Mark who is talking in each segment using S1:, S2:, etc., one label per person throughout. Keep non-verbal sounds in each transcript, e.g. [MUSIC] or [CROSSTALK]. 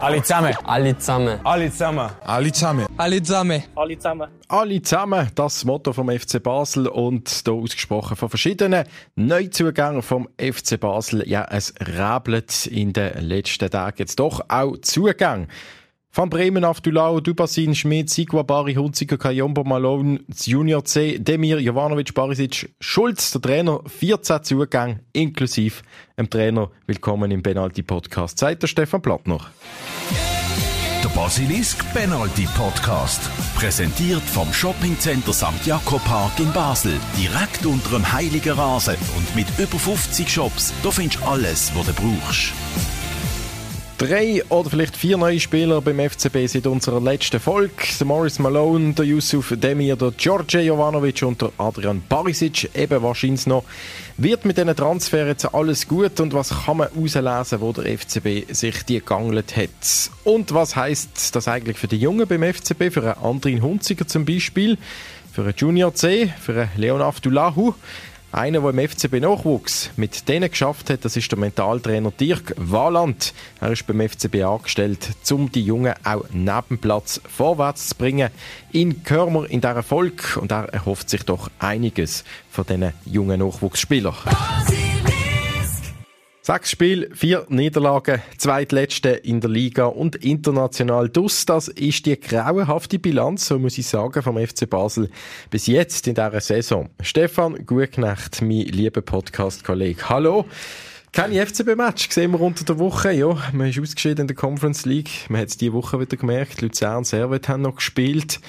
S1: Alle zusammen.
S2: Alle zusammen.
S1: Alle zusammen.
S3: Alle zusammen.
S4: Alle zusammen.
S5: Alle zusammen.
S3: Alle zusammen, das Motto vom FC Basel und hier ausgesprochen von verschiedenen Neuzugängen vom FC Basel. Ja, es räbelt in den letzten Tagen jetzt doch auch Zugang. Von Bremen auf Dulau, Dubasin, Schmidt, Sigwa, Bari, Hunziker, Kajombo, Malone, Junior C, Demir, Jovanovic, Barisic, Schulz, der Trainer, 14 Zugänge, inklusive dem Trainer. Willkommen im Penalty Podcast. Seid der Stefan Plattner.
S6: Der Basilisk Penalty Podcast. Präsentiert vom Shoppingcenter St. Jakob Park in Basel. Direkt unter dem Heiligen Rasen und mit über 50 Shops. Da findest du alles, was du brauchst.
S3: Drei oder vielleicht vier neue Spieler beim FCB seit unserer letzten Folge. Der Morris Malone, der Yusuf Demir, der George Jovanovic und der Adrian Barisic. Eben wahrscheinlich noch. Wird mit diesen Transfer jetzt alles gut und was kann man herauslesen, wo der FCB sich die gegangelt hat? Und was heißt das eigentlich für die Jungen beim FCB, für einen Andrin Hunziger zum Beispiel, für einen Junior C, für einen Leon Aftulahu? Einer, der im FCB Nachwuchs mit denen geschafft hat, das ist der Mentaltrainer Dirk Waland. Er ist beim FCB angestellt, um die Jungen auch neben Platz vorwärts zu bringen. In Körmer in dieser Erfolg und er erhofft sich doch einiges von diesen jungen Nachwuchsspielern. Sechs Spiele, vier Niederlagen, zweitletzte in der Liga und international dus. Das ist die grauenhafte Bilanz, so muss ich sagen, vom FC Basel bis jetzt in dieser Saison. Stefan Gutknecht, mein lieber Podcast-Kollege. Hallo. Keine FCB-Match gesehen wir unter der Woche. Ja, man ist ausgeschieden in der Conference League. Man hat es diese Woche wieder gemerkt. Luzern Servet haben noch gespielt.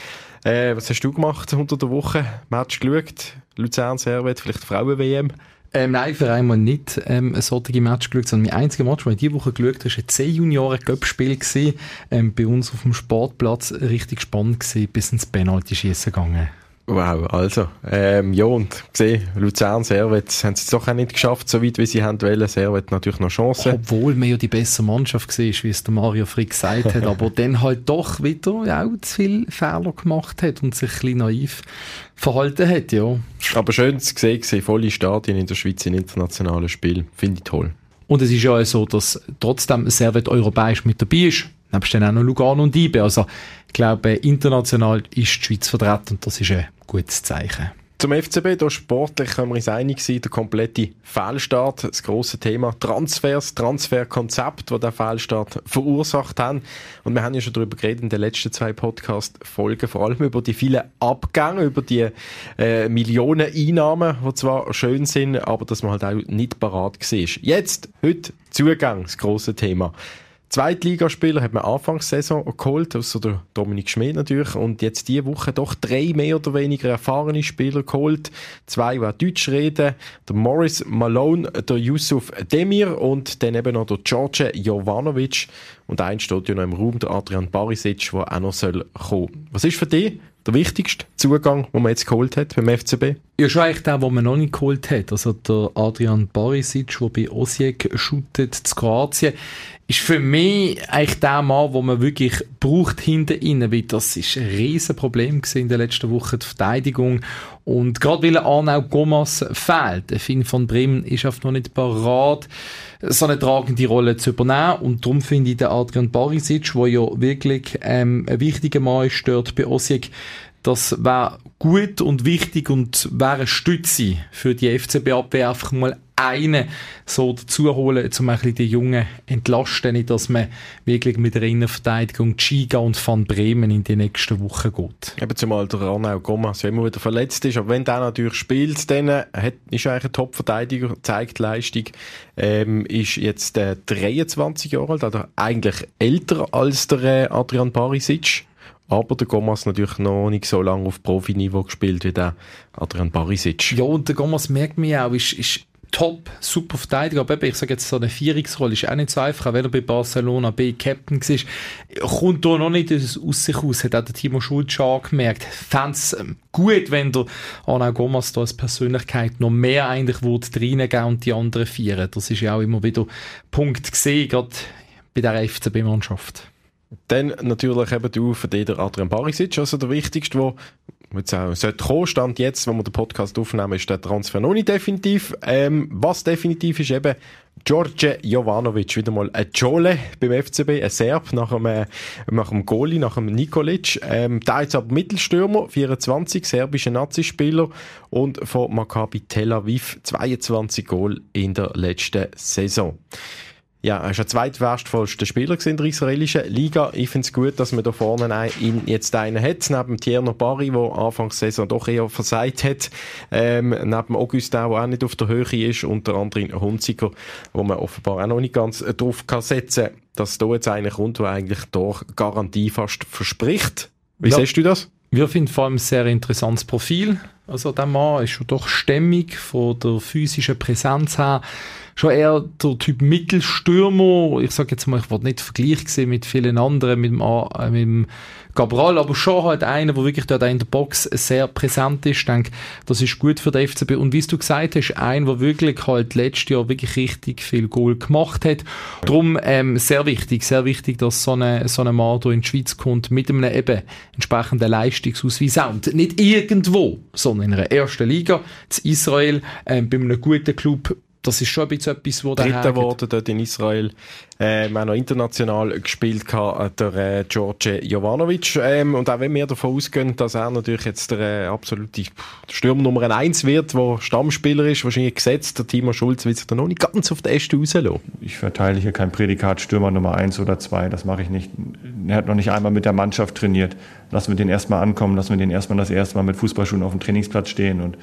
S3: Äh, was hast du gemacht unter der Woche? Match geschaut? Luzern, Servet, vielleicht Frauen-WM?
S4: Ähm, nein, für einmal nicht ähm, ein solches Match geschaut, sondern mein einziger Match, den ich diese Woche geschaut habe, war ein 10-Junioren-Göppspiel ähm, bei uns auf dem Sportplatz. Richtig spannend gewesen, bis ins Penalty-Schiessen gegangen.
S3: Wow, also, ähm, ja, und gesehen, Luzern, Servet, haben sie es doch auch nicht geschafft, so weit wie sie haben wollen. Servet natürlich noch Chancen.
S4: Obwohl man ja die bessere Mannschaft war, wie es der Mario Frick gesagt hat, aber [LAUGHS] dann halt doch wieder ja, auch zu viele Fehler gemacht hat und sich ein bisschen naiv verhalten hat, ja.
S3: Aber schön zu sehen, volle Stadien in der Schweiz in internationalen Spielen, finde ich toll.
S4: Und es ist ja auch so, dass trotzdem Servet europäisch mit dabei ist. Nebst dann auch noch Lugano und Ibe. Also, ich glaube, international ist die Schweiz vertreten und das ist ein gutes Zeichen.
S3: Zum FCB, da sportlich können wir uns einig sein, der komplette Fehlstart, das grosse Thema Transfers, Transferkonzept, das der Fehlstart verursacht haben. Und wir haben ja schon darüber geredet in den letzten zwei Podcast-Folgen, vor allem über die vielen Abgänge, über die äh, Millionen Einnahmen, die zwar schön sind, aber dass man halt auch nicht parat war. Jetzt, heute, Zugang, das grosse Thema. Zweitligaspieler hat man Anfangssaison geholt, außer der Dominik Schmid natürlich, und jetzt diese Woche doch drei mehr oder weniger erfahrene Spieler geholt. Zwei, die Deutsch reden, der Morris Malone, der Yusuf Demir und dann eben noch der George Jovanovic. Und ein steht ja noch im Raum, der Adrian Barisic, der auch noch soll kommen. Was ist für dich der wichtigste Zugang, den man jetzt geholt hat beim FCB?
S4: Ja, schon eigentlich der, den man noch nicht geholt hat. Also der Adrian Barisic, der bei Osijek shootet, zu Kroatien, ist für mich eigentlich der Mann, den man wirklich braucht hinter ihnen, weil das ist ein Riesenproblem in der letzten Woche, die Verteidigung. Und gerade weil Arnau Gomas fehlt, der Finn von Bremen ist einfach noch nicht parat, so eine tragende Rolle zu übernehmen. Und darum finde ich den Adrian Barisic, der ja wirklich ähm, ein wichtiger Mann ist, dort bei Osijek, das wäre gut und wichtig und wäre eine Stütze für die FCB-Abwehr, einfach mal einen so dazu holen, um ein bisschen die Jungen entlasten, dass man wirklich mit der Innenverteidigung Giga und Van Bremen in die nächsten Wochen geht.
S3: Eben zumal der Arnau Gomas immer wieder verletzt ist, aber wenn der natürlich spielt, dann hat, ist er eigentlich ein Top-Verteidiger, zeigt Leistung, ähm, ist jetzt äh, 23 Jahre alt, also eigentlich älter als der äh, Adrian Barisic. Aber der Gomas natürlich noch nicht so lange auf Profiniveau gespielt wie der Adrian Barisic.
S4: Ja, und der Gomas merkt mich auch, ist, ist top, super Verteidiger, aber ich sage jetzt, so eine Vierungsrolle ist auch nicht so einfach, auch wenn er bei Barcelona B Captain war, kommt da noch nicht aus sich aus, hat auch der Timo Schulz schon angemerkt. Fände es ähm, gut, wenn der Arnaud Gomas da als Persönlichkeit noch mehr eigentlich reingehen und die anderen vieren. Das ist ja auch immer wieder Punkt gesehen, gerade bei der FCB-Mannschaft.
S3: Dann natürlich eben du für den Adrian Barisic, also der wichtigste, der jetzt auch sollte kommen. Stand jetzt, wo wir den Podcast aufnehmen, ist der Transfer noch nicht definitiv. Ähm, was definitiv ist eben, George Jovanovic, wieder mal ein Jole beim FCB, ein Serb nach äh, nach dem Goalie, nach dem Nikolic. Ähm, der jetzt aber Mittelstürmer, 24, serbischer Nazispieler und von Maccabi Tel Aviv 22 Goal in der letzten Saison. Ja, er ist der zweitwertvollste Spieler in der israelischen Liga. Ich finde es gut, dass man da vorne einen, jetzt einen hat, neben Tierno Barry, der Anfangs Saison doch eher versagt hat, ähm, neben Augustin, der auch nicht auf der Höhe ist, und der andere Hunziger, wo man offenbar auch noch nicht ganz drauf kann setzen kann, dass da jetzt einer kommt, der eigentlich doch Garantie fast verspricht. Wie ja. siehst du das?
S4: Wir finden vor allem ein sehr interessantes Profil. Also der Mann ist schon doch stämmig von der physischen Präsenz her schon eher der Typ Mittelstürmer. Ich sage jetzt mal, ich wollte nicht vergleichen mit vielen anderen, mit dem, äh, mit dem Cabral, aber schon halt einer, der wirklich dort in der Box sehr präsent ist. Ich denke, das ist gut für den FCB. Und wie du gesagt hast, ein, der wirklich halt letztes Jahr wirklich richtig viel Goal gemacht hat. Darum ähm, sehr wichtig, sehr wichtig, dass so ein so eine Mann hier in die Schweiz kommt mit einem eben entsprechenden Leistungsausweis Und nicht irgendwo, sondern in einer ersten Liga, zu Israel, ähm, bei einem guten Club das ist schon ein bisschen etwas, wo
S3: der Dritter geworden dort in Israel. Ähm, auch noch international gespielt hat, der äh, George Jovanovic. Ähm, und auch wenn wir davon ausgehen, dass er natürlich jetzt der äh, absolute Stürmer Nummer 1 wird, der Stammspieler ist, wahrscheinlich gesetzt, der Timo Schulz will sich da noch nicht ganz auf den Äste rauslassen.
S1: Ich verteile hier kein Prädikat Stürmer Nummer 1 oder 2, das mache ich nicht. Er hat noch nicht einmal mit der Mannschaft trainiert. Lassen wir den erstmal ankommen, lassen wir den erstmal das erste Mal mit Fußballschuhen auf dem Trainingsplatz stehen und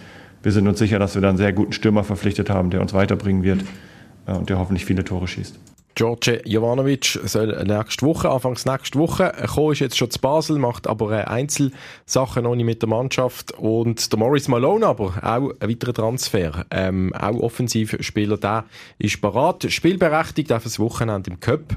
S1: wir sind uns sicher, dass wir da einen sehr guten Stürmer verpflichtet haben, der uns weiterbringen wird äh, und der hoffentlich viele Tore schießt.
S3: George Jovanovic soll nächste Woche, anfangs nächste Woche, kommen ist jetzt schon zu Basel, macht aber äh, Einzelsachen noch nicht mit der Mannschaft und der Morris Malone aber, auch ein weiterer Transfer, ähm, auch Offensivspieler, der ist parat, spielberechtigt auf das Wochenende im Cup.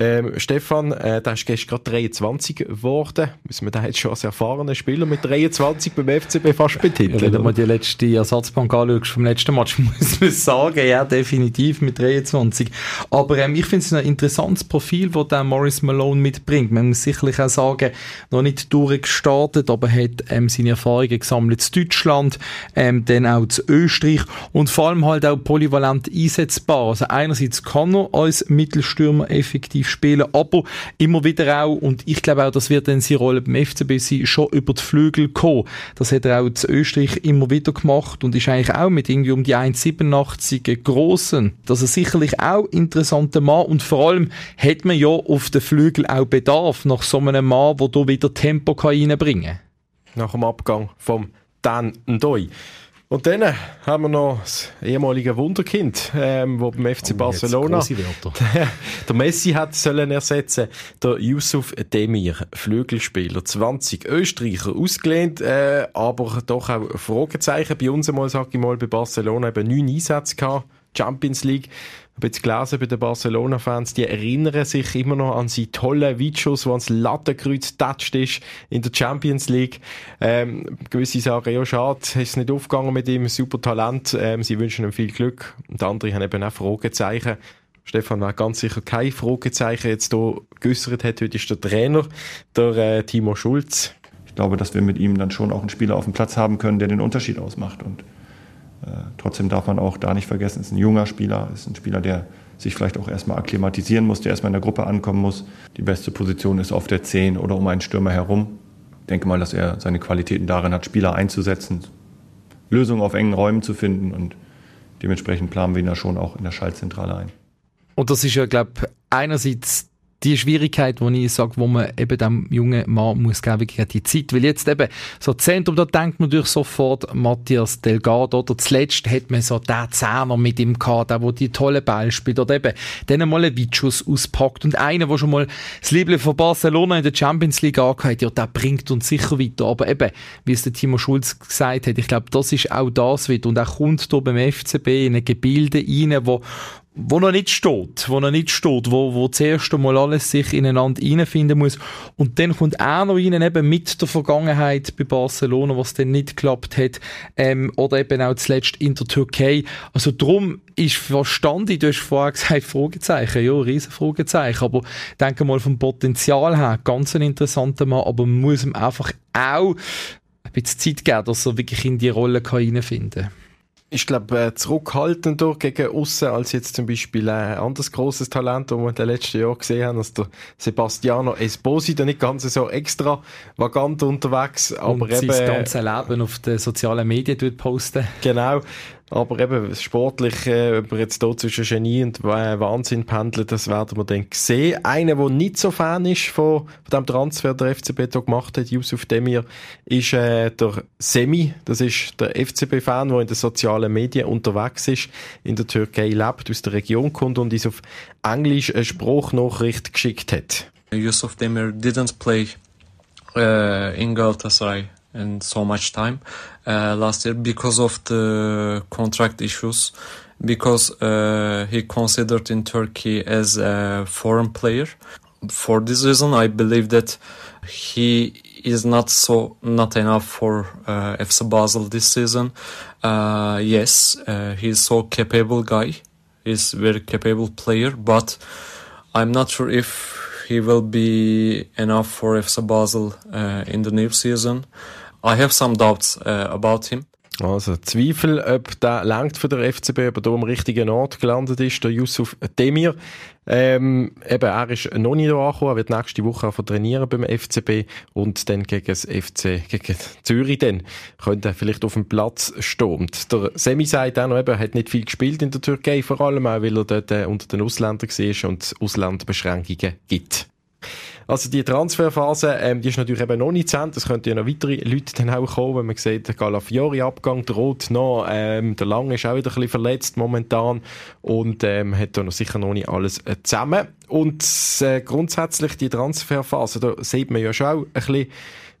S3: Ähm, Stefan, äh, der ist gestern gerade 23 geworden. Müssen wir da jetzt schon als erfahrener Spieler mit 23 beim FCB fast betiteln?
S4: Ja, wenn du mal die letzte Ersatzbank anschaust vom letzten Match, [LAUGHS] muss man sagen, ja, definitiv mit 23. Aber ähm, ich finde es ein interessantes Profil, das der Morris Malone mitbringt. Man muss sicherlich auch sagen, noch nicht durchgestartet, aber hat ähm, seine Erfahrungen gesammelt zu Deutschland, ähm, dann auch zu Österreich und vor allem halt auch polyvalent einsetzbar. Also einerseits kann er als Mittelstürmer effektiv spielen, aber immer wieder auch, und ich glaube auch, das wird dann seine Rolle beim FCB sein, schon über die Flügel kommen. Das hat er auch zu Österreich immer wieder gemacht und ist eigentlich auch mit irgendwie um die 1,87 grossen. Das ist sicherlich auch interessanter Mann und vor allem hat man ja auf den Flügel auch Bedarf nach so einem Mann, der hier wieder Tempo reinbringen kann.
S3: Nach dem Abgang vom Dan Ndoi. Und dann haben wir noch das ehemalige Wunderkind, ähm, wo beim FC oh, Barcelona [LAUGHS] der Messi hat sollen ersetzen, der Yusuf Demir, Flügelspieler, 20 Österreicher, ausgelehnt, äh, aber doch auch Fragezeichen. Bei uns einmal, sag ich mal, bei Barcelona eben neun Einsätze gehabt, Champions League habe jetzt gelesen bei den Barcelona-Fans, die erinnern sich immer noch an seine tollen Videos, wo ans Lattenkreuz getatscht ist in der Champions League. Ähm, gewisse sagen, ja, schade, ist nicht aufgegangen mit ihm, super Talent, ähm, sie wünschen ihm viel Glück. Und andere haben eben auch Fragezeichen. Stefan, wer ganz sicher kein Fragezeichen jetzt hier geäussert hat, heute ist der Trainer, der äh, Timo Schulz.
S1: Ich glaube, dass wir mit ihm dann schon auch einen Spieler auf dem Platz haben können, der den Unterschied ausmacht. Und trotzdem darf man auch da nicht vergessen, es ist ein junger Spieler, ist ein Spieler, der sich vielleicht auch erstmal akklimatisieren muss, der erstmal in der Gruppe ankommen muss. Die beste Position ist auf der 10 oder um einen Stürmer herum. Ich denke mal, dass er seine Qualitäten darin hat, Spieler einzusetzen, Lösungen auf engen Räumen zu finden und dementsprechend planen wir ihn da schon auch in der Schaltzentrale ein.
S4: Und das ist ja, glaube ich, einerseits die Schwierigkeit, wo ich sage, wo man eben dem jungen Mann muss geben, wirklich die Zeit. Weil jetzt eben, so Zentrum, da denkt man natürlich sofort Matthias Delgado, oder zuletzt hat man so den Zehner mit ihm gehabt, der, wo die tolle Ball spielt, oder eben, dann mal einen Vitschuss auspackt und einer, der schon mal das Liebling von Barcelona in der Champions League angehört, ja, der bringt uns sicher weiter. Aber eben, wie es der Timo Schulz gesagt hat, ich glaube, das ist auch das wieder. Und er kommt hier beim FCB in ein Gebilde rein, wo, wo noch nicht steht, wo noch nicht steht, wo, wo zuerst einmal alles sich ineinander reinfinden muss. Und dann kommt er noch rein, eben mit der Vergangenheit bei Barcelona, was dann nicht geklappt hat, ähm, oder eben auch zuletzt in der Türkei. Also drum ist verstanden, du hast vorher gesagt, Fragezeichen, ja, riesen Fragezeichen, aber denke mal vom Potenzial her, ganz ein interessanter Mann, aber man muss ihm einfach auch ein bisschen Zeit geben, dass er wirklich in die Rolle hineinfinden kann
S3: ich glaube, äh, zurückhaltender gegen außen als jetzt zum Beispiel äh, ein anderes großes Talent, das wir in den letzten Jahren gesehen haben, als der Sebastiano Esposito, nicht ganz so extravagant unterwegs, aber
S4: Und
S3: eben...
S4: sein ganzes Leben auf den sozialen Medien posten.
S3: Genau. Aber eben sportlich, äh, ob er jetzt hier zwischen Genie und äh, Wahnsinn pendelt, das werden wir dann sehen. Einer, der nicht so Fan ist von, von dem Transfer, der FCB hier gemacht hat, Yusuf Demir, ist äh, der Semi. Das ist der FCB-Fan, der in den sozialen Medien unterwegs ist, in der Türkei lebt, aus der Region kommt und uns auf Englisch eine Spruchnachricht geschickt hat.
S2: Yusuf Demir didn't play uh, in Galatasaray in so much time uh, last year because of the contract issues because uh, he considered in Turkey as a foreign player. For this reason I believe that he is not so not enough for uh, FC Basel this season. Uh, yes uh, he's so capable guy. He's very capable player but I'm not sure if he will be enough for FC Basel uh, in the new season. I have some doubts uh, about him.
S3: Also Zweifel, ob der langt für der FCB, ob er da am richtigen Ort gelandet ist, der Yusuf Demir. Ähm, eben, er ist noch nicht angekommen, er wird nächste Woche auch trainieren beim FCB und dann gegen das FC, gegen Zürich dann, könnte er vielleicht auf dem Platz stehen. Und der Semi sagt auch noch, eben, er hat nicht viel gespielt in der Türkei, vor allem auch, weil er dort äh, unter den Ausländern war und es Auslandbeschränkungen gibt. Also die Transferphase, ähm, die ist natürlich eben noch nicht zu Ende. Es könnten ja noch weitere Leute dann auch kommen, wenn man sieht, der Galafiori-Abgang droht noch. Ähm, der Lange ist auch wieder ein bisschen verletzt momentan und ähm, hat da noch sicher noch nicht alles äh, zusammen. Und äh, grundsätzlich die Transferphase, da sieht man ja schon auch ein bisschen,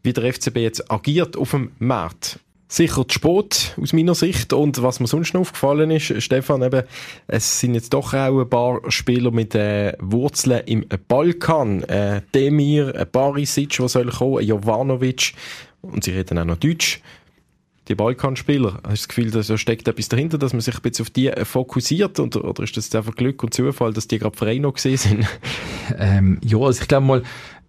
S3: wie der FCB jetzt agiert auf dem Markt sicher zu spät, aus meiner Sicht. Und was mir sonst noch aufgefallen ist, Stefan, eben, es sind jetzt doch auch ein paar Spieler mit äh, Wurzeln im Balkan. Äh, Demir, äh, Barisic, der soll kommen, Jovanovic. Und sie reden auch noch Deutsch. Die Balkanspieler, hast du das Gefühl, da steckt etwas dahinter, dass man sich ein bisschen auf die äh, fokussiert? Oder, oder ist das einfach Glück und Zufall, dass die gerade Vereine noch gesehen sind?
S4: ähm, ja, also ich glaube mal,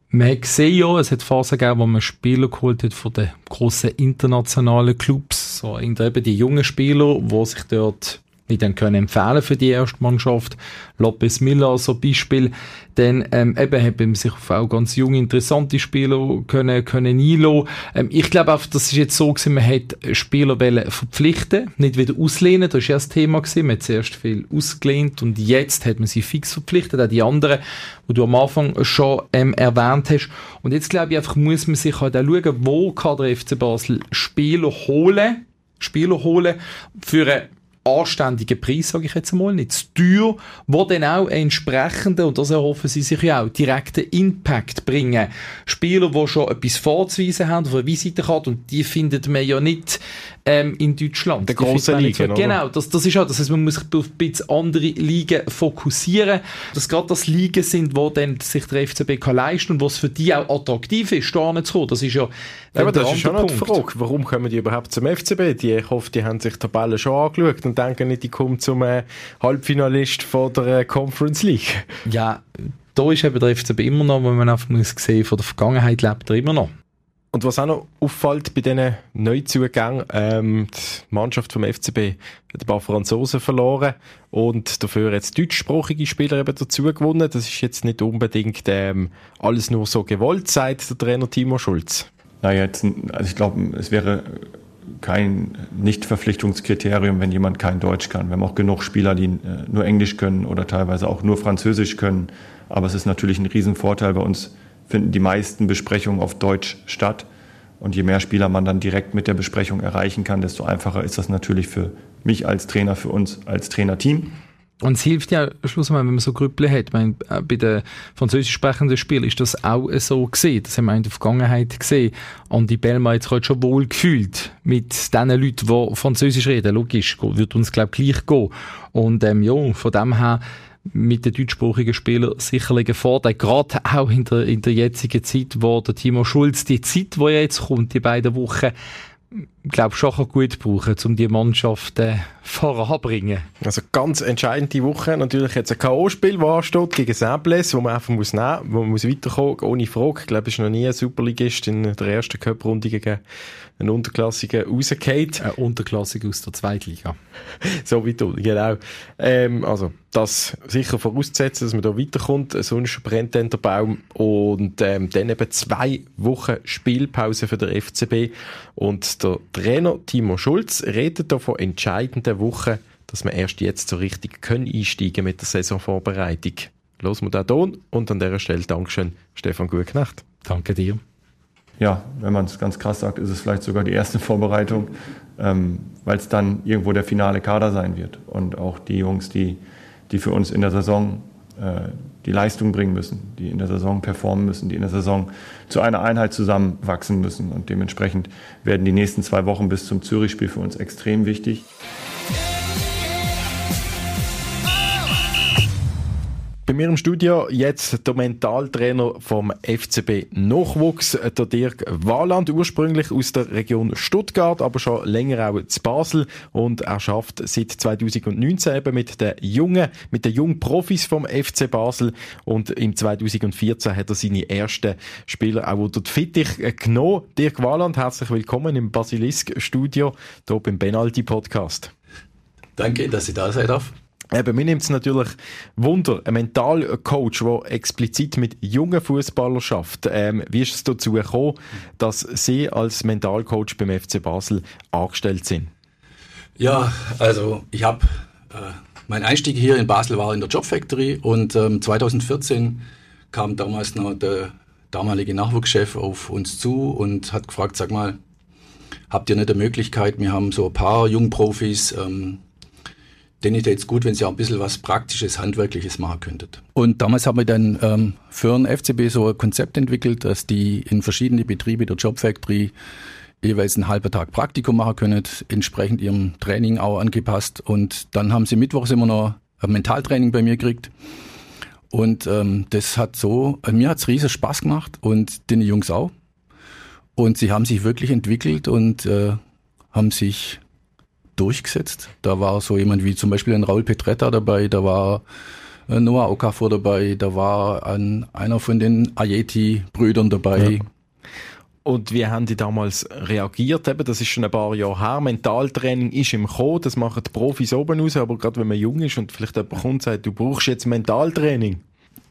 S4: man hat gesehen ja, es hat Phasen gegeben, wo man Spieler geholt hat von den grossen internationalen Clubs, so eben die jungen Spieler, die sich dort nicht dann können empfehlen für die erste Mannschaft. Lopez Miller so Beispiel. Dann ähm, eben hat man sich auf auch ganz junge, interessante Spieler können, können. Ähm, ich glaube auch, das ist jetzt so gewesen, man hat Spieler verpflichten, nicht wieder auslehnen. Das war ja das Thema gewesen. Man hat zuerst viel ausgelehnt und jetzt hat man sie fix verpflichtet. Auch die anderen, die du am Anfang schon ähm, erwähnt hast. Und jetzt glaube ich einfach, muss man sich halt auch schauen, wo kann der FC Basel Spieler holen, Spieler holen für eine anständigen Preis, sage ich jetzt mal, nicht zu teuer, wo dann auch entsprechenden, und das erhoffen sie sich ja auch, direkten Impact bringen. Spieler, die schon etwas vorzuweisen haben, auf einer Visitenkarte, und die findet man ja nicht ähm, in Deutschland.
S3: Der große Ligen,
S4: Genau, das, das ist auch, das heißt, man muss sich auf ein bisschen andere Ligen fokussieren, dass gerade das Ligen sind, wo dann sich der FCB kann leisten und was für die auch attraktiv ist, da zu kommen. Das ist ja
S3: aber das ist schon noch die Frage, warum kommen die überhaupt zum FCB? Die, ich hoffe, die haben sich die Tabelle schon angeschaut und denken nicht, die kommen zum äh, Halbfinalist von der äh, Conference League.
S4: Ja, da ist eben der FCB immer noch, wenn man einfach muss sehen, von der Vergangenheit lebt er immer noch.
S3: Und was auch noch auffällt bei diesen Neuzugängen, ähm, die Mannschaft vom FCB hat ein paar Franzosen verloren und dafür jetzt deutschsprachige Spieler eben dazu gewonnen. Das ist jetzt nicht unbedingt ähm, alles nur so gewollt, sagt der Trainer Timo Schulz.
S1: Naja, jetzt, also ich glaube, es wäre kein Nicht-Verpflichtungskriterium, wenn jemand kein Deutsch kann. Wir haben auch genug Spieler, die äh, nur Englisch können oder teilweise auch nur Französisch können. Aber es ist natürlich ein Riesenvorteil bei uns, finden die meisten Besprechungen auf Deutsch statt. Und je mehr Spieler man dann direkt mit der Besprechung erreichen kann, desto einfacher ist das natürlich für mich als Trainer, für uns als Trainerteam.
S4: Und es hilft ja schlussendlich, wenn man so Grüppel hat. Ich meine, äh, bei den französisch sprechenden Spielen ist das auch so gesehen. Das haben wir in der Vergangenheit gesehen. Und die Belma jetzt gerade schon wohl gefühlt mit den Leuten, die Französisch reden. Logisch, wird uns, glaube ich, gleich gehen. Und ähm, ja, von dem her mit den deutschsprachigen Spielern sicherlich ein Vorteil, gerade auch in der, in der jetzigen Zeit, wo der Timo Schulz die Zeit, die jetzt kommt, die beiden Wochen, glaube schon gut brauchen, um die Mannschaft äh, [LAUGHS] voranzubringen.
S3: Also ganz entscheidende Woche. Natürlich jetzt ein K.O.-Spiel, das ansteht gegen Säbles, wo man einfach muss nehmen, wo man muss weiterkommen, ohne Frage. Ich glaube, es ist noch nie ein Superligist in der ersten Cup-Runde gegen einen Unterklassigen rausgefallen.
S4: Ein Unterklassiger aus der Zweitliga. [LAUGHS]
S3: so wie du, genau. Ähm, also, das sicher vorauszusetzen, dass man da weiterkommt, sonst brennt dann der Baum. Und ähm, dann eben zwei Wochen Spielpause für den FCB. Und der Trainer Timo Schulz redet da von entscheidenden Wochen, dass man erst jetzt so richtig können einsteigen mit der Saisonvorbereitung. Los wir den Ton und an dieser Stelle Dankeschön, Stefan Gutknecht.
S4: Danke dir
S1: ja, wenn man es ganz krass sagt, ist es vielleicht sogar die erste Vorbereitung, ähm, weil es dann irgendwo der finale Kader sein wird. Und auch die Jungs, die, die für uns in der Saison die Leistung bringen müssen, die in der Saison performen müssen, die in der Saison zu einer Einheit zusammenwachsen müssen. Und dementsprechend werden die nächsten zwei Wochen bis zum Zürich-Spiel für uns extrem wichtig.
S3: Bei mir im Studio jetzt der Mentaltrainer vom FCB Nachwuchs, der Dirk Wahland, ursprünglich aus der Region Stuttgart, aber schon länger auch zu Basel und er schafft seit 2019 eben mit den jungen, mit den jungen Profis vom FC Basel und im 2014 hat er seine ersten Spieler auch unter die Fittich genommen. Dirk Wahland, herzlich willkommen im Basilisk Studio, hier beim Benaldi Podcast.
S5: Danke, dass ich da sein darf.
S3: Eben, mir nimmt es natürlich Wunder, ein Mentalcoach, der explizit mit jungen Fußballern schafft. Ähm, wie ist es dazu gekommen, dass Sie als Mentalcoach beim FC Basel angestellt sind?
S5: Ja, also ich habe äh, mein Einstieg hier in Basel war in der Job Factory und ähm, 2014 kam damals noch der damalige Nachwuchschef auf uns zu und hat gefragt, sag mal, habt ihr nicht die Möglichkeit, wir haben so ein paar Jungprofis, ähm, denn ich jetzt gut, wenn Sie auch ein bisschen was Praktisches, Handwerkliches machen könntet. Und damals haben wir dann ähm, für den FCB so ein Konzept entwickelt, dass die in verschiedene Betriebe der Job Factory jeweils einen halben Tag Praktikum machen können, entsprechend ihrem Training auch angepasst. Und dann haben sie mittwochs immer noch ein Mentaltraining bei mir gekriegt. Und ähm, das hat so, äh, mir hat's riesen Spaß gemacht und den Jungs auch. Und sie haben sich wirklich entwickelt und äh, haben sich durchgesetzt. Da war so jemand wie zum Beispiel ein Raul Petretta dabei, da war äh, Noah Okafor dabei, da war ein, einer von den Ayeti-Brüdern dabei. Ja.
S3: Und wie haben die damals reagiert? Eben, das ist schon ein paar Jahre her. Mentaltraining ist im Kommen, das machen die Profis oben raus, aber gerade wenn man jung ist und vielleicht jemand kommt und sagt, du brauchst jetzt Mentaltraining.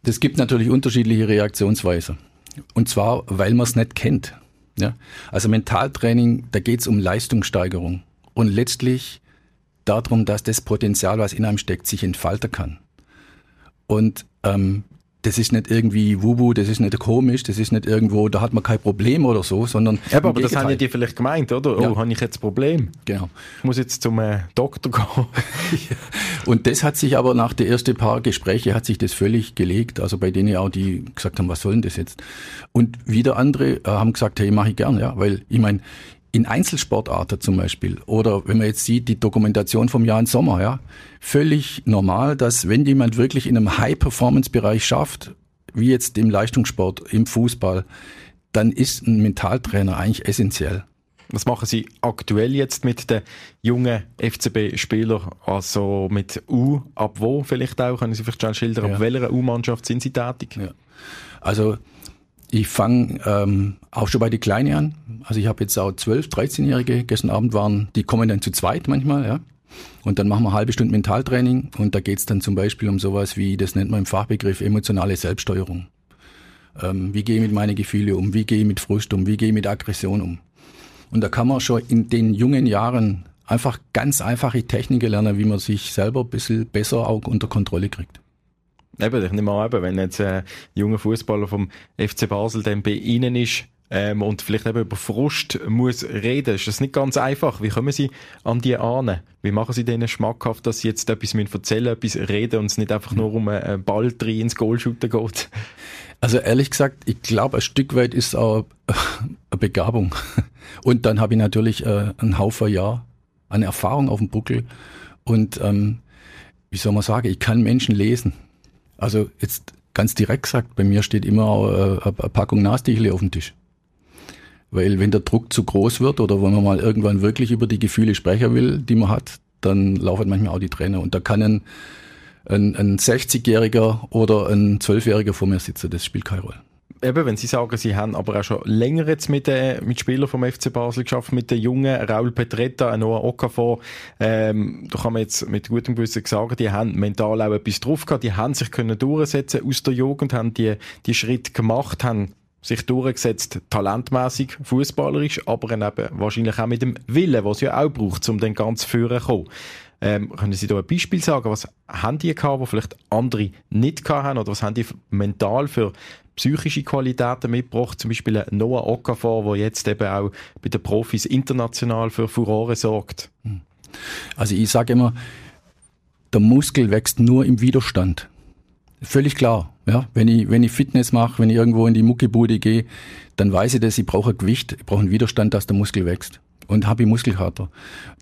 S5: Das gibt natürlich unterschiedliche Reaktionsweisen. Und zwar, weil man es nicht kennt. Ja? Also Mentaltraining, da geht es um Leistungssteigerung und letztlich darum, dass das Potenzial, was in einem steckt, sich entfalten kann. Und ähm, das ist nicht irgendwie Wubu, das ist nicht komisch, das ist nicht irgendwo, da hat man kein Problem oder so, sondern.
S3: Ja, aber das haben ja die vielleicht gemeint, oder? Oh, ja. habe ich jetzt ein Problem?
S5: Genau.
S3: Ich muss jetzt zum äh, Doktor gehen. [LAUGHS] [LAUGHS]
S5: Und das hat sich aber nach den ersten paar Gespräche hat sich das völlig gelegt. Also bei denen auch, die gesagt haben, was soll denn das jetzt? Und wieder andere äh, haben gesagt, hey, mache ich gern, ja, weil ich meine, in Einzelsportarten zum Beispiel oder wenn man jetzt sieht, die Dokumentation vom Jan Sommer, ja, völlig normal, dass wenn jemand wirklich in einem High-Performance-Bereich schafft, wie jetzt im Leistungssport, im Fußball, dann ist ein Mentaltrainer eigentlich essentiell.
S3: Was machen Sie aktuell jetzt mit den jungen FCB-Spielern? Also mit U, ab wo vielleicht auch? Können Sie vielleicht schnell schildern, ja. ab welcher U-Mannschaft sind Sie tätig? Ja.
S5: Also ich fange ähm, auch schon bei den Kleinen an. Also ich habe jetzt auch 12, 13-Jährige. Gestern Abend waren, die kommen dann zu zweit manchmal, ja. Und dann machen wir halbe Stunde Mentaltraining und da geht's dann zum Beispiel um sowas wie, das nennt man im Fachbegriff emotionale Selbststeuerung. Ähm, wie gehe ich mit meinen Gefühlen um? Wie gehe ich mit Frust um? Wie gehe ich mit Aggression um? Und da kann man schon in den jungen Jahren einfach ganz einfache Techniken lernen, wie man sich selber ein bisschen besser auch unter Kontrolle kriegt.
S3: Eben, ich nehme an, eben, wenn jetzt ein junger Fußballer vom FC Basel dann bei Ihnen ist ähm, und vielleicht eben über Frust muss reden, ist das nicht ganz einfach. Wie kommen Sie an die Ahnen? Wie machen Sie denen schmackhaft, dass Sie jetzt etwas erzählen müssen, etwas reden und es nicht einfach nur um einen Ball drin ins Goal shooten geht?
S5: Also ehrlich gesagt, ich glaube, ein Stück weit ist auch eine Begabung. Und dann habe ich natürlich äh, einen Haufen Jahr an Erfahrung auf dem Buckel und ähm, wie soll man sagen, ich kann Menschen lesen. Also jetzt ganz direkt gesagt, bei mir steht immer äh, eine Packung Nastichle auf dem Tisch. Weil wenn der Druck zu groß wird oder wenn man mal irgendwann wirklich über die Gefühle sprechen will, die man hat, dann laufen manchmal auch die Tränen. Und da kann ein, ein, ein 60-Jähriger oder ein 12-Jähriger vor mir sitzen. Das spielt keine Rolle
S3: eben, wenn Sie sagen, Sie haben aber auch schon länger jetzt mit, äh, mit Spielern vom FC Basel geschafft, mit den Jungen, Raul Petretta, Noah Okafor, ähm, da kann man jetzt mit gutem Gewissen sagen, die haben mental auch etwas drauf gehabt, die haben sich können durchsetzen aus der Jugend, haben die, die Schritt gemacht, haben sich durchgesetzt, talentmäßig, fußballerisch, aber eben wahrscheinlich auch mit dem Willen, was es ja auch braucht, um dann ganz führen zu kommen. Ähm, können Sie da ein Beispiel sagen? Was haben die gehabt, was vielleicht andere nicht gehabt haben? Oder was haben die mental für psychische Qualitäten mitgebracht? Zum Beispiel Noah Okafor, der jetzt eben auch bei den Profis international für Furore sorgt. Hm.
S5: Also ich sage immer, der Muskel wächst nur im Widerstand. Völlig klar. Ja, wenn ich, wenn ich Fitness mache, wenn ich irgendwo in die Muckibude gehe, dann weiß ich das, ich brauche ein Gewicht, ich brauche einen Widerstand, dass der Muskel wächst. Und habe ich Muskelkater.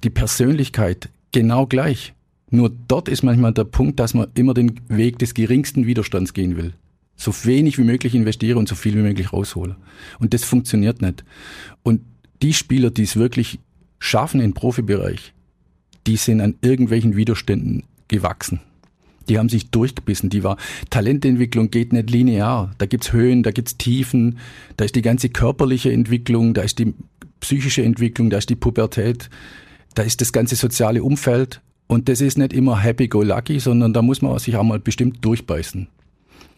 S5: Die Persönlichkeit genau gleich. Nur dort ist manchmal der Punkt, dass man immer den Weg des geringsten Widerstands gehen will. So wenig wie möglich investiere und so viel wie möglich raushole. Und das funktioniert nicht. Und die Spieler, die es wirklich schaffen im Profibereich, die sind an irgendwelchen Widerständen gewachsen. Die haben sich durchgebissen. Die war Talententwicklung geht nicht linear. Da gibt's Höhen, da gibt's Tiefen, da ist die ganze körperliche Entwicklung, da ist die psychische Entwicklung, da ist die Pubertät da ist das ganze soziale Umfeld und das ist nicht immer happy-go-lucky, sondern da muss man sich auch mal bestimmt durchbeißen.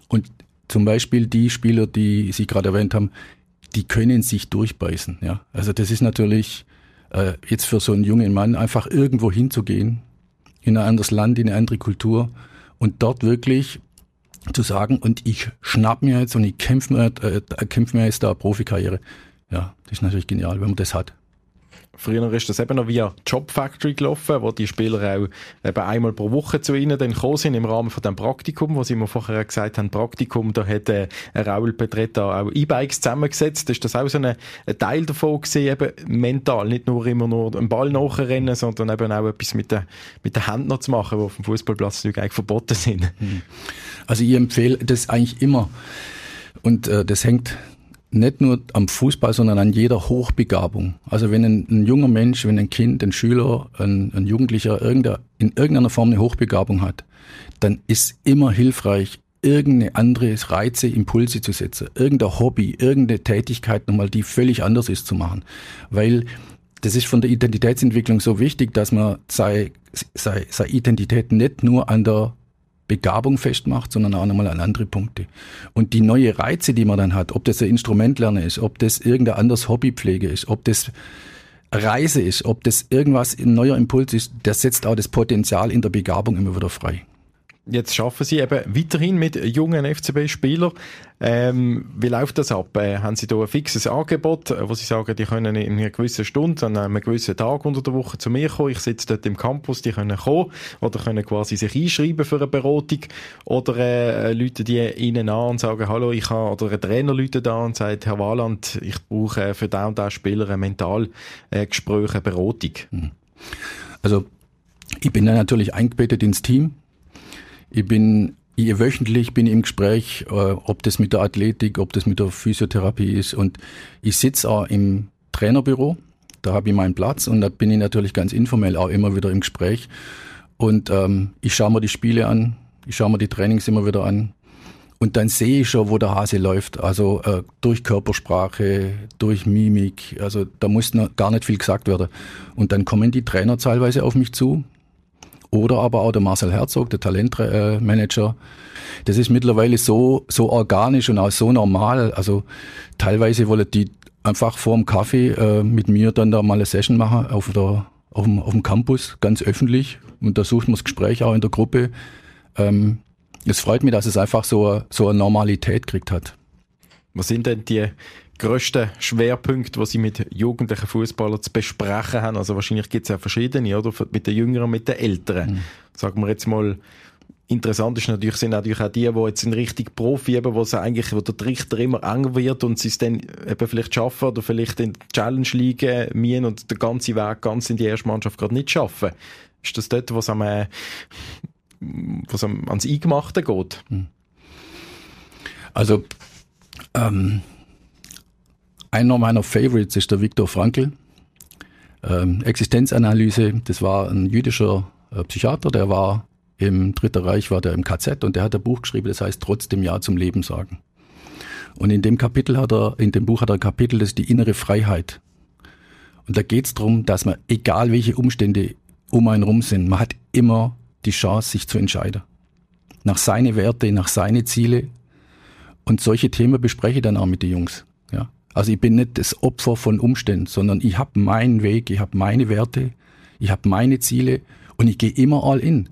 S5: Und zum Beispiel die Spieler, die Sie gerade erwähnt haben, die können sich durchbeißen. Ja, also das ist natürlich äh, jetzt für so einen jungen Mann einfach irgendwo hinzugehen in ein anderes Land, in eine andere Kultur und dort wirklich zu sagen, und ich schnapp mir jetzt und ich kämpfe mir, äh, kämpf mir jetzt da Profikarriere. Ja, das ist natürlich genial, wenn man das hat.
S3: Früher ist das eben noch via Job Factory gelaufen, wo die Spieler auch eben einmal pro Woche zu ihnen dann gekommen sind im Rahmen von dem Praktikum, wo sie mir vorher gesagt haben, Praktikum, da hat äh, Raul Petretta auch E-Bikes zusammengesetzt. Ist das auch so ein, ein Teil davon gewesen, eben mental, nicht nur immer nur einen Ball nachrennen, sondern eben auch etwas mit den mit der Hand noch zu machen, die auf dem Fußballplatz eigentlich verboten sind. Hm.
S5: Also ich empfehle das eigentlich immer. Und äh, das hängt nicht nur am Fußball, sondern an jeder Hochbegabung. Also wenn ein, ein junger Mensch, wenn ein Kind, ein Schüler, ein, ein Jugendlicher irgendeine, in irgendeiner Form eine Hochbegabung hat, dann ist immer hilfreich, irgendeine andere Reize, Impulse zu setzen, irgendein Hobby, irgendeine Tätigkeit nochmal, die völlig anders ist zu machen. Weil das ist von der Identitätsentwicklung so wichtig, dass man seine, seine, seine Identität nicht nur an der Begabung festmacht, sondern auch nochmal an andere Punkte. Und die neue Reize, die man dann hat, ob das ein Instrumentlerner ist, ob das irgendein anderes Hobbypflege ist, ob das Reise ist, ob das irgendwas ein neuer Impuls ist, der setzt auch das Potenzial in der Begabung immer wieder frei.
S3: Jetzt schaffen Sie eben weiterhin mit jungen FCB-Spielern. Ähm, wie läuft das ab? Äh, haben Sie da ein fixes Angebot, äh, wo Sie sagen, die können in einer gewissen Stunde, an einem gewissen Tag unter der Woche zu mir kommen? Ich sitze dort im Campus, die können kommen oder können quasi sich einschreiben für eine Beratung oder äh, Leute die Ihnen an und sagen, hallo, ich habe, oder ein Trainer Leute da und sagt, Herr Waland, ich brauche äh, für den und den Spieler ein Mentalgespräch, eine Beratung. Mhm.
S5: Also ich bin da natürlich eingebettet ins Team ich bin ich, wöchentlich bin im Gespräch, äh, ob das mit der Athletik, ob das mit der Physiotherapie ist. Und ich sitze auch im Trainerbüro, da habe ich meinen Platz und da bin ich natürlich ganz informell auch immer wieder im Gespräch. Und ähm, ich schaue mir die Spiele an, ich schaue mir die Trainings immer wieder an. Und dann sehe ich schon, wo der Hase läuft. Also äh, durch Körpersprache, durch Mimik. Also da muss noch gar nicht viel gesagt werden. Und dann kommen die Trainer teilweise auf mich zu oder aber auch der Marcel Herzog, der Talentmanager. Das ist mittlerweile so, so organisch und auch so normal. Also teilweise wollen die einfach vor dem Kaffee äh, mit mir dann da mal eine Session machen auf, der, auf, dem, auf dem Campus, ganz öffentlich. Und da sucht man das Gespräch auch in der Gruppe. Ähm, es freut mich, dass es einfach so, so eine Normalität gekriegt hat.
S3: Was sind denn die grössten Schwerpunkte, die sie mit jugendlichen Fußballern zu besprechen haben? Also wahrscheinlich gibt es ja verschiedene, oder? Mit den Jüngeren und mit den Älteren. Mhm. Sagen wir jetzt mal, interessant ist natürlich, sind natürlich auch die, die jetzt ein richtig Profi eben, wo eigentlich, wo der Trichter immer enger wird und sie es dann eben vielleicht schaffen oder vielleicht in die Challenge liegen müssen und den ganzen Weg ganz in die erste Mannschaft gerade nicht schaffen. Ist das dort, was am, äh, was am, ans Eingemachte geht? Mhm.
S5: Also, ähm, einer meiner Favorites ist der Viktor Frankl. Ähm, Existenzanalyse, das war ein jüdischer äh, Psychiater, der war im Dritten Reich, war der im KZ und der hat ein Buch geschrieben, das heißt trotzdem Ja zum Leben sagen. Und in dem Kapitel hat er, in dem Buch hat er ein Kapitel, das ist die innere Freiheit. Und da geht es darum, dass man, egal welche Umstände um einen rum sind, man hat immer die Chance, sich zu entscheiden. Nach seine Werte, nach seine Ziele. Und solche Themen bespreche ich dann auch mit den Jungs. Also ich bin nicht das Opfer von Umständen, sondern ich habe meinen Weg, ich habe meine Werte, ich habe meine Ziele und ich gehe immer all in.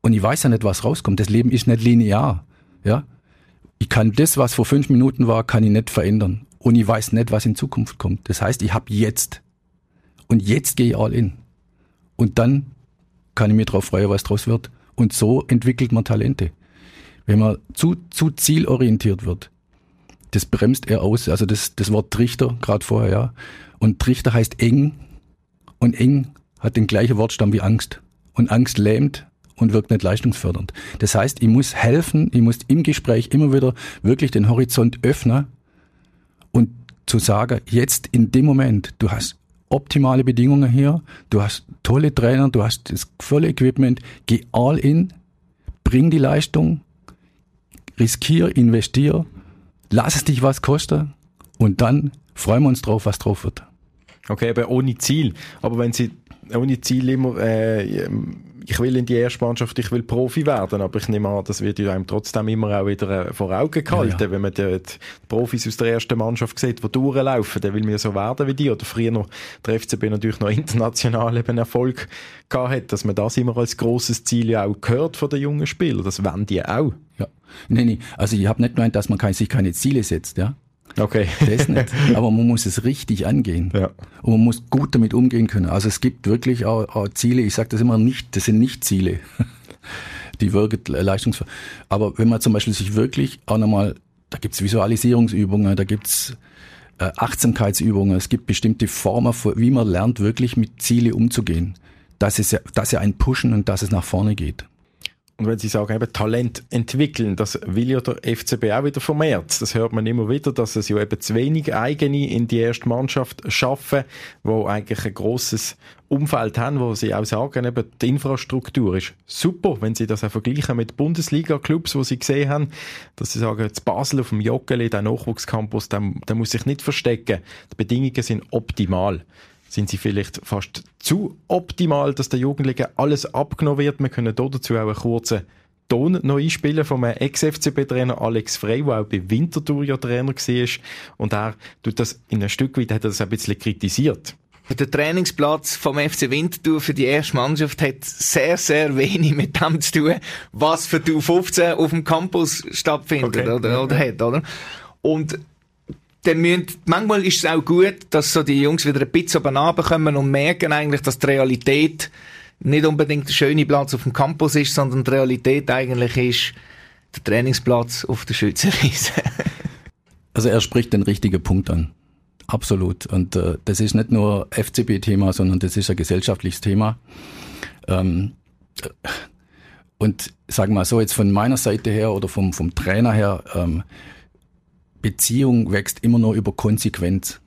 S5: Und ich weiß ja nicht, was rauskommt. Das Leben ist nicht linear. Ja. Ich kann das, was vor fünf Minuten war, kann ich nicht verändern. Und ich weiß nicht, was in Zukunft kommt. Das heißt, ich habe jetzt. Und jetzt gehe ich all in. Und dann kann ich mir darauf freuen, was draus wird. Und so entwickelt man Talente. Wenn man zu, zu zielorientiert wird, das bremst er aus. Also das, das Wort Trichter, gerade vorher, ja. Und Trichter heißt eng. Und eng hat den gleichen Wortstamm wie Angst. Und Angst lähmt und wirkt nicht leistungsfördernd. Das heißt, ich muss helfen, ich muss im Gespräch immer wieder wirklich den Horizont öffnen und zu sagen, jetzt in dem Moment, du hast optimale Bedingungen hier, du hast tolle Trainer, du hast das volle Equipment, geh all in, bring die Leistung, riskier, investier, lass es dich was kosten und dann freuen wir uns drauf, was drauf wird.
S3: Okay, aber ohne Ziel. Aber wenn Sie ohne Ziel immer äh, ich will in die erste Mannschaft, ich will Profi werden, aber ich nehme an, das wird einem trotzdem immer auch wieder äh, vor Augen gehalten. Ja, ja. Wenn man die, die, Profis aus der ersten Mannschaft sieht, die durchlaufen, dann will man ja so werden wie die. Oder früher noch der FCB natürlich noch [LAUGHS] international eben Erfolg gehabt hat, dass man das immer als großes Ziel ja auch gehört von den jungen Spielern. Das wollen die auch.
S5: Ja. Nee, nee. Also ich habe nicht gemeint, dass man sich keine Ziele setzt, ja.
S3: Okay. [LAUGHS]
S5: Das nicht. Aber man muss es richtig angehen. Ja. Und man muss gut damit umgehen können. Also es gibt wirklich auch, auch Ziele, ich sage das immer nicht, das sind nicht Ziele. [LAUGHS] Die wirken leistungsvoll. Aber wenn man zum Beispiel sich wirklich auch nochmal, da gibt's Visualisierungsübungen, da gibt's äh, Achtsamkeitsübungen, es gibt bestimmte Formen, wie man lernt, wirklich mit Ziele umzugehen. Dass es ja, dass ja ein Pushen und dass es nach vorne geht.
S3: Und wenn Sie sagen, eben Talent entwickeln, das will ja der FCB auch wieder vermehrt. Das hört man immer wieder, dass es ja eben zu wenig eigene in die erste Mannschaft schaffen, wo eigentlich ein grosses Umfeld haben, wo sie auch sagen, eben die Infrastruktur ist super, wenn sie das auch vergleichen mit Bundesliga-Clubs, wo sie gesehen haben, dass sie sagen, jetzt Basel auf dem Joggeli, der Nachwuchscampus, der, der muss sich nicht verstecken. Die Bedingungen sind optimal sind sie vielleicht fast zu optimal, dass der Jugendlichen alles abgenommen wird. Wir können dazu auch einen kurzen Ton noch einspielen vom Ex-FCB-Trainer Alex Frey, der auch bei Winterthur ja Trainer war. Und er tut das in ein Stück weit, hat er das ein bisschen kritisiert.
S7: Der Trainingsplatz vom FC Winterthur für die erste Mannschaft hat sehr, sehr wenig mit dem zu tun, was für die U15 auf dem Campus stattfindet okay. oder, oder hat, oder? Und dann müssen, manchmal ist es auch gut, dass so die Jungs wieder ein bisschen oben runterkommen und merken eigentlich, dass die Realität nicht unbedingt der schöne Platz auf dem Campus ist, sondern die Realität eigentlich ist der Trainingsplatz auf der Schützenwiese. [LAUGHS]
S5: also er spricht den richtigen Punkt an. Absolut. Und äh, das ist nicht nur FCB-Thema, sondern das ist ein gesellschaftliches Thema. Ähm, und sagen wir mal so, jetzt von meiner Seite her oder vom, vom Trainer her, ähm, Beziehung wächst immer nur über Konsequenz.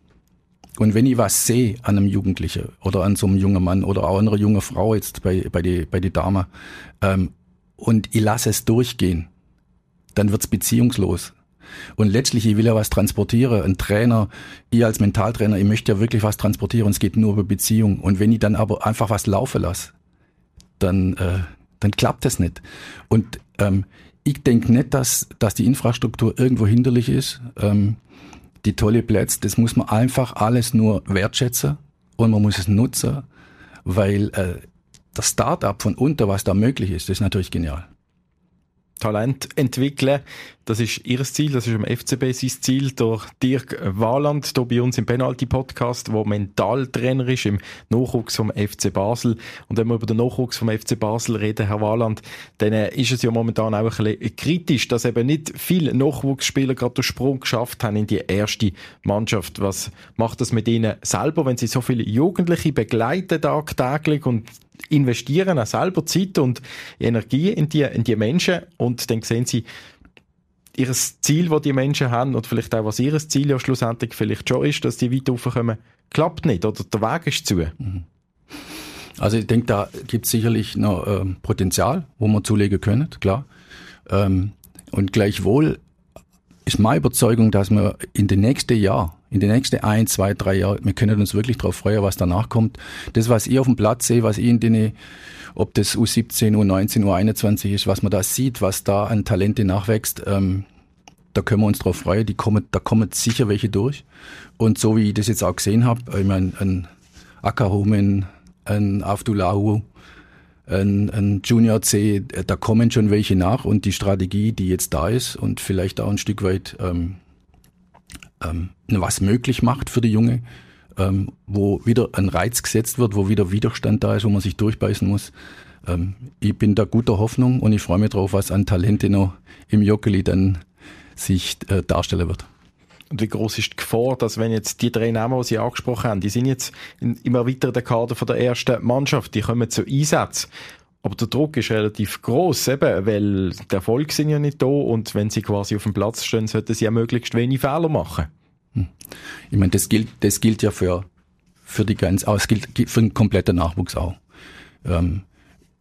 S5: Und wenn ich was sehe an einem Jugendlichen oder an so einem jungen Mann oder auch an einer jungen Frau jetzt bei, bei die, bei die Dame, ähm, und ich lasse es durchgehen, dann wird's beziehungslos. Und letztlich, ich will ja was transportieren. Ein Trainer, ich als Mentaltrainer, ich möchte ja wirklich was transportieren. Es geht nur über Beziehung. Und wenn ich dann aber einfach was laufen lasse, dann, äh, dann klappt das nicht. Und ähm, ich denke nicht, dass, dass die Infrastruktur irgendwo hinderlich ist. Ähm, die tolle Plätze, das muss man einfach alles nur wertschätzen und man muss es nutzen, weil äh, das Start-up von unter, was da möglich ist, das ist natürlich genial.
S3: Talent entwickeln. Das ist ihr Ziel, das ist im FCB sein Ziel. Der Dirk Wahland, hier bei uns im Penalty-Podcast, der Mentaltrainer ist im Nachwuchs vom FC Basel. Und wenn wir über den Nachwuchs vom FC Basel reden, Herr Wahland, dann äh, ist es ja momentan auch ein bisschen kritisch, dass eben nicht viele Nachwuchsspieler gerade den Sprung geschafft haben in die erste Mannschaft. Was macht das mit ihnen selber, wenn sie so viele Jugendliche begleiten tagtäglich und investieren auch selber Zeit und Energie in die, in die Menschen und dann sehen sie, ihr Ziel, das die Menschen haben, und vielleicht auch was ihr Ziel ja schlussendlich vielleicht schon ist, dass die weit raufkommen, klappt nicht oder der Weg ist zu. Mhm.
S5: Also ich denke, da gibt es sicherlich noch ähm, Potenzial, wo wir zulegen können, klar. Ähm, und gleichwohl ist meine Überzeugung, dass wir in den nächsten Jahr, in den nächsten ein, zwei, drei Jahren, wir können uns wirklich darauf freuen, was danach kommt. Das, was ich auf dem Platz sehe, was ich in den, ob das U17, U19, U21 ist, was man da sieht, was da an Talente nachwächst, ähm, da können wir uns drauf freuen. Die kommen, da kommen sicher welche durch. Und so wie ich das jetzt auch gesehen habe, ich meine, ein Ackerhomen, ein Avdulahu, ein, ein Junior C, da kommen schon welche nach und die Strategie, die jetzt da ist und vielleicht auch ein Stück weit ähm, ähm, was möglich macht für die Junge, ähm, wo wieder ein Reiz gesetzt wird, wo wieder Widerstand da ist, wo man sich durchbeißen muss. Ähm, ich bin da guter Hoffnung und ich freue mich drauf, was an Talente noch im Joggeli dann sich äh, darstellen wird.
S3: Und wie groß ist die Gefahr, dass wenn jetzt die drei Namen, die Sie angesprochen haben, die sind jetzt in, im erweiterten Kader von der ersten Mannschaft, die kommen zu Einsatz. Aber der Druck ist relativ groß, eben, weil der Erfolg sind ja nicht da und wenn sie quasi auf dem Platz stehen, sollten sie ja möglichst wenig Fehler machen.
S5: Hm. Ich meine, das gilt, das gilt ja für, für die ganz, auch, es gilt für den kompletten Nachwuchs auch. Ähm,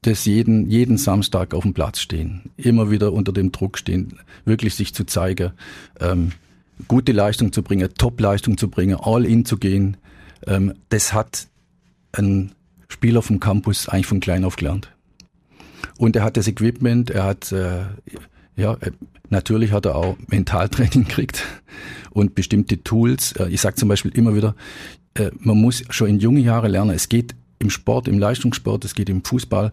S5: das jeden, jeden Samstag auf dem Platz stehen, immer wieder unter dem Druck stehen, wirklich sich zu zeigen, ähm, gute Leistung zu bringen, Top-Leistung zu bringen, all in zu gehen, ähm, das hat ein Spieler vom Campus eigentlich von klein auf gelernt. Und er hat das Equipment, er hat, äh, ja, äh, natürlich hat er auch Mentaltraining [LAUGHS] gekriegt und bestimmte Tools. Äh, ich sage zum Beispiel immer wieder, äh, man muss schon in jungen Jahren lernen, es geht im Sport, im Leistungssport, es geht im Fußball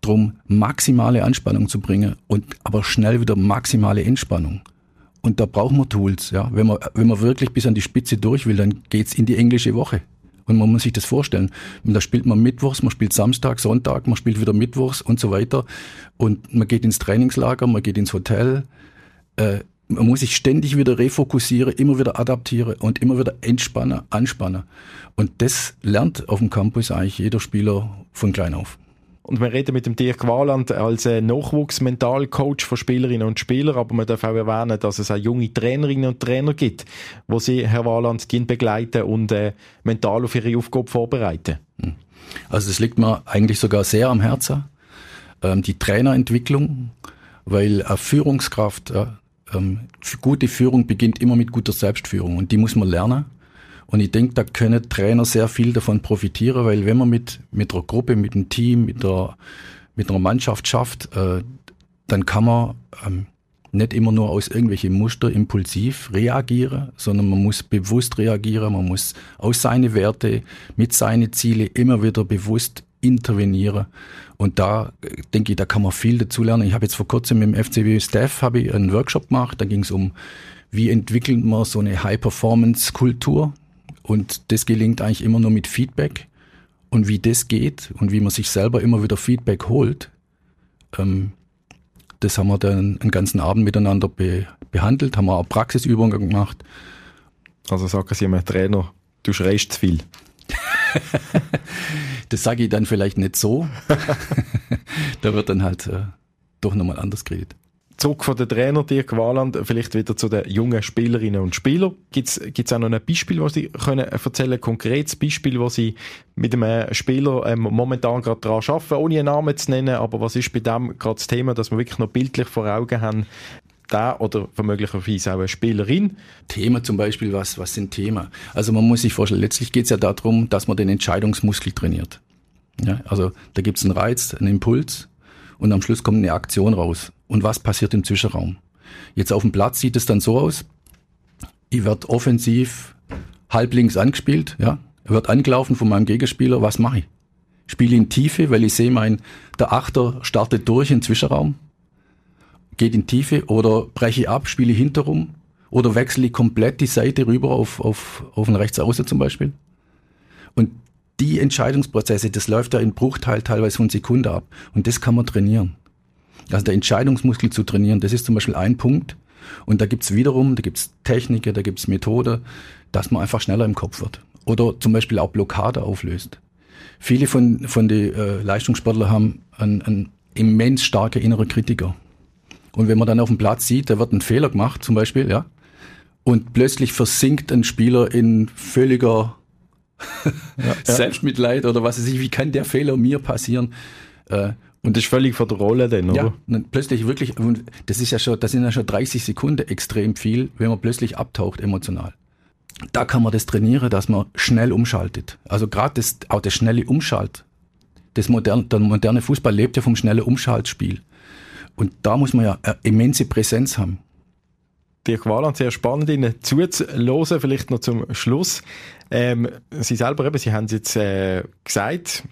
S5: drum, maximale Anspannung zu bringen und aber schnell wieder maximale Entspannung. Und da brauchen wir Tools. Ja. Wenn, man, wenn man wirklich bis an die Spitze durch will, dann geht's in die englische Woche. Und man muss sich das vorstellen. Und da spielt man Mittwochs, man spielt Samstag, Sonntag, man spielt wieder Mittwochs und so weiter. Und man geht ins Trainingslager, man geht ins Hotel. Äh, man muss sich ständig wieder refokussieren, immer wieder adaptieren und immer wieder entspannen, anspannen. Und das lernt auf dem Campus eigentlich jeder Spieler von klein auf.
S3: Und wir reden mit dem Dirk Waland als äh, Nachwuchsmentalcoach von Spielerinnen und Spielern, aber man darf auch erwähnen, dass es auch junge Trainerinnen und Trainer gibt, wo sie, Herr Waland, begleiten und äh, mental auf ihre Aufgabe vorbereiten. Hm.
S5: Also das liegt mir eigentlich sogar sehr am Herzen, ähm, die Trainerentwicklung, weil eine Führungskraft, äh, ähm, gute Führung beginnt immer mit guter Selbstführung und die muss man lernen. Und ich denke, da können Trainer sehr viel davon profitieren, weil wenn man mit, mit einer Gruppe, mit einem Team, mit, der, mit einer Mannschaft schafft, äh, dann kann man ähm, nicht immer nur aus irgendwelchen Muster impulsiv reagieren, sondern man muss bewusst reagieren, man muss aus seine Werte, mit seinen Zielen immer wieder bewusst intervenieren. Und da äh, denke ich, da kann man viel dazu lernen. Ich habe jetzt vor kurzem mit dem FCB Staff habe ich einen Workshop gemacht, da ging es um, wie entwickelt man so eine High-Performance-Kultur und das gelingt eigentlich immer nur mit Feedback. Und wie das geht und wie man sich selber immer wieder Feedback holt, ähm, das haben wir dann einen ganzen Abend miteinander be behandelt, haben wir auch Praxisübungen gemacht.
S3: Also sagen Sie einem Trainer, du schreist zu viel. [LAUGHS]
S5: das sage ich dann vielleicht nicht so. [LAUGHS] da wird dann halt äh, doch nochmal anders geredet
S3: zurück von der Trainer Dirk Waland, vielleicht wieder zu den jungen Spielerinnen und Spielern. Gibt es auch noch ein Beispiel, was Sie können erzählen, ein konkretes Beispiel, wo Sie mit einem Spieler ähm, momentan gerade daran arbeiten, ohne einen Namen zu nennen, aber was ist bei dem gerade das Thema, dass wir wirklich noch bildlich vor Augen haben, da oder möglicherweise auch eine Spielerin.
S5: Thema zum Beispiel, was, was sind Thema? Also man muss sich vorstellen, letztlich geht es ja darum, dass man den Entscheidungsmuskel trainiert. Ja, also da gibt es einen Reiz, einen Impuls und am Schluss kommt eine Aktion raus. Und was passiert im Zwischenraum? Jetzt auf dem Platz sieht es dann so aus, ich werde offensiv halblinks angespielt, ja, wird angelaufen von meinem Gegenspieler, was mache ich? Spiele in Tiefe, weil ich sehe, mein, der Achter startet durch in Zwischenraum, geht in Tiefe oder breche ab, spiele hinterrum oder wechsle ich komplett die Seite rüber auf, auf, auf den Rechtsaußen zum Beispiel. Und die Entscheidungsprozesse, das läuft ja in Bruchteil teilweise von Sekunde ab. Und das kann man trainieren. Also der Entscheidungsmuskel zu trainieren, das ist zum Beispiel ein Punkt. Und da gibt's wiederum, da gibt's Techniken, da gibt's Methode, dass man einfach schneller im Kopf wird. Oder zum Beispiel auch Blockade auflöst. Viele von, von den äh, Leistungssportlern haben einen, einen immens starken inneren Kritiker. Und wenn man dann auf dem Platz sieht, da wird ein Fehler gemacht, zum Beispiel, ja, und plötzlich versinkt ein Spieler in völliger [LAUGHS] ja, Selbstmitleid oder was weiß ich, wie kann der Fehler mir passieren?
S3: Äh, und das ist völlig von der Rolle dann, oder?
S5: Ja, plötzlich wirklich, das ist ja schon, das sind ja schon 30 Sekunden extrem viel, wenn man plötzlich abtaucht emotional. Da kann man das trainieren, dass man schnell umschaltet. Also gerade das, auch das schnelle Umschalt. Das moderne, der moderne Fußball lebt ja vom schnellen Umschaltspiel. Und da muss man ja eine immense Präsenz haben.
S3: Dirk Wahland, sehr spannend, Ihnen zuzuhören. Vielleicht noch zum Schluss. Ähm, Sie selber eben, Sie haben es jetzt äh, gesagt,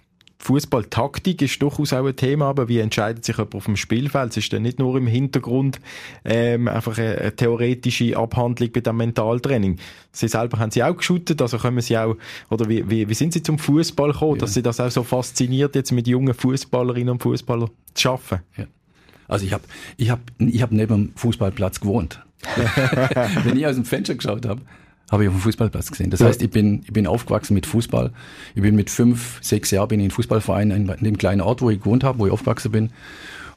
S3: Fußballtaktik ist durchaus auch ein Thema, aber wie entscheidet sich jemand auf dem Spielfeld? Es ist dann nicht nur im Hintergrund ähm, einfach eine, eine, theoretische Abhandlung bei dem Mentaltraining. Sie selber haben Sie auch geschootet, also können Sie auch, oder wie, wie, wie sind Sie zum Fußball gekommen, ja. dass Sie das auch so fasziniert, jetzt mit jungen Fußballerinnen und Fußballern zu arbeiten? Ja.
S5: Also ich habe ich hab, ich hab neben dem Fußballplatz gewohnt. [LAUGHS] Wenn ich aus dem Fenster geschaut habe, habe ich auf dem Fußballplatz gesehen. Das ja. heißt, ich bin, ich bin aufgewachsen mit Fußball. Ich bin mit fünf, sechs Jahren bin ich in Fußballverein in, in dem kleinen Ort, wo ich gewohnt habe, wo ich aufgewachsen bin.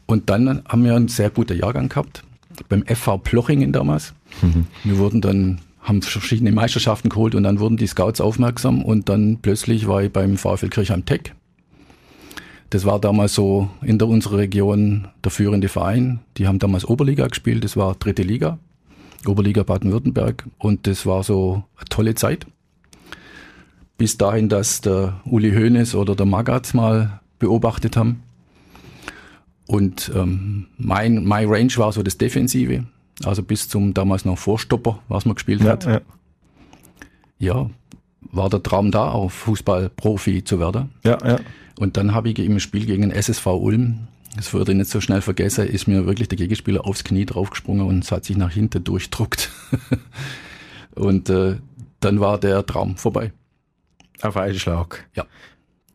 S5: Und dann haben wir einen sehr guten Jahrgang gehabt, beim FV Plochingen damals. Mhm. Wir wurden dann, haben verschiedene Meisterschaften geholt und dann wurden die Scouts aufmerksam und dann plötzlich war ich beim VfL Kirchheim Tech. Das war damals so in der, unserer Region der führende Verein. Die haben damals Oberliga gespielt, das war dritte Liga. Oberliga Baden-Württemberg und das war so eine tolle Zeit. Bis dahin, dass der Uli Hoeneß oder der Magatz mal beobachtet haben. Und ähm, mein, mein Range war so das Defensive, also bis zum damals noch Vorstopper, was man gespielt ja, hat. Ja. ja, war der Traum da, auch Fußballprofi zu werden.
S3: Ja, ja.
S5: Und dann habe ich im Spiel gegen SSV Ulm das würde ich nicht so schnell vergessen, ist mir wirklich der Gegenspieler aufs Knie draufgesprungen und es hat sich nach hinten durchdruckt. [LAUGHS] und äh, dann war der Traum vorbei.
S3: Auf einen Schlag.
S5: Ja.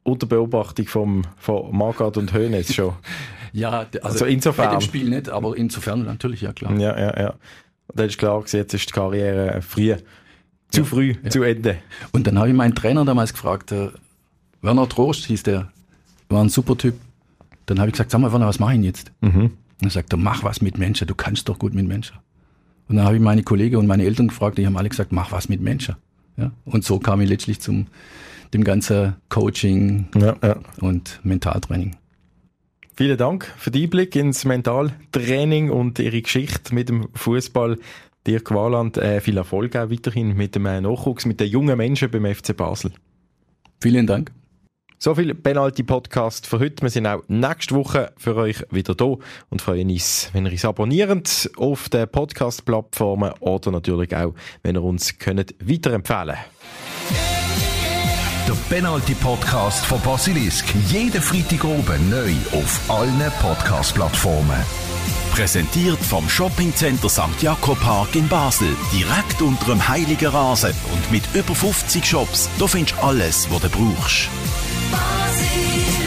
S3: Unter Beobachtung vom, von Magath und Hönes schon. [LAUGHS]
S5: ja, also, also insofern. Bei dem Spiel nicht, aber insofern natürlich, ja klar.
S3: Ja, ja, ja. Und dann ist klar jetzt ist die Karriere früh. Zu ja, früh, ja. zu Ende.
S5: Und dann habe ich meinen Trainer damals gefragt, äh, Werner Trost hieß der, war ein super Typ, dann habe ich gesagt, sag mal, Werner, was mache ich jetzt? Mhm. Und er sagt, mach was mit Menschen, du kannst doch gut mit Menschen. Und dann habe ich meine Kollegen und meine Eltern gefragt, die haben alle gesagt, mach was mit Menschen. Ja? Und so kam ich letztlich zum dem ganzen Coaching ja, ja. und Mentaltraining.
S3: Vielen Dank für den Einblick ins Mentaltraining und Ihre Geschichte mit dem Fußball. Dirk Waland, äh, viel Erfolg auch weiterhin mit dem äh, Nachwuchs, mit den jungen Menschen beim FC Basel.
S5: Vielen Dank.
S3: So viel Penalty Podcast für heute. Wir sind auch nächste Woche für euch wieder da und freuen uns, wenn ihr uns abonniert auf den Podcast-Plattformen oder natürlich auch, wenn ihr uns könnt weiterempfehlen
S6: Der Penalty Podcast von Basilisk. Jeden Freitag oben neu auf allen Podcast-Plattformen. Präsentiert vom Shoppingcenter St. Jakob Park in Basel. Direkt unter dem Heiligen Rasen und mit über 50 Shops. Da findest du alles, was du brauchst. Fuzzy.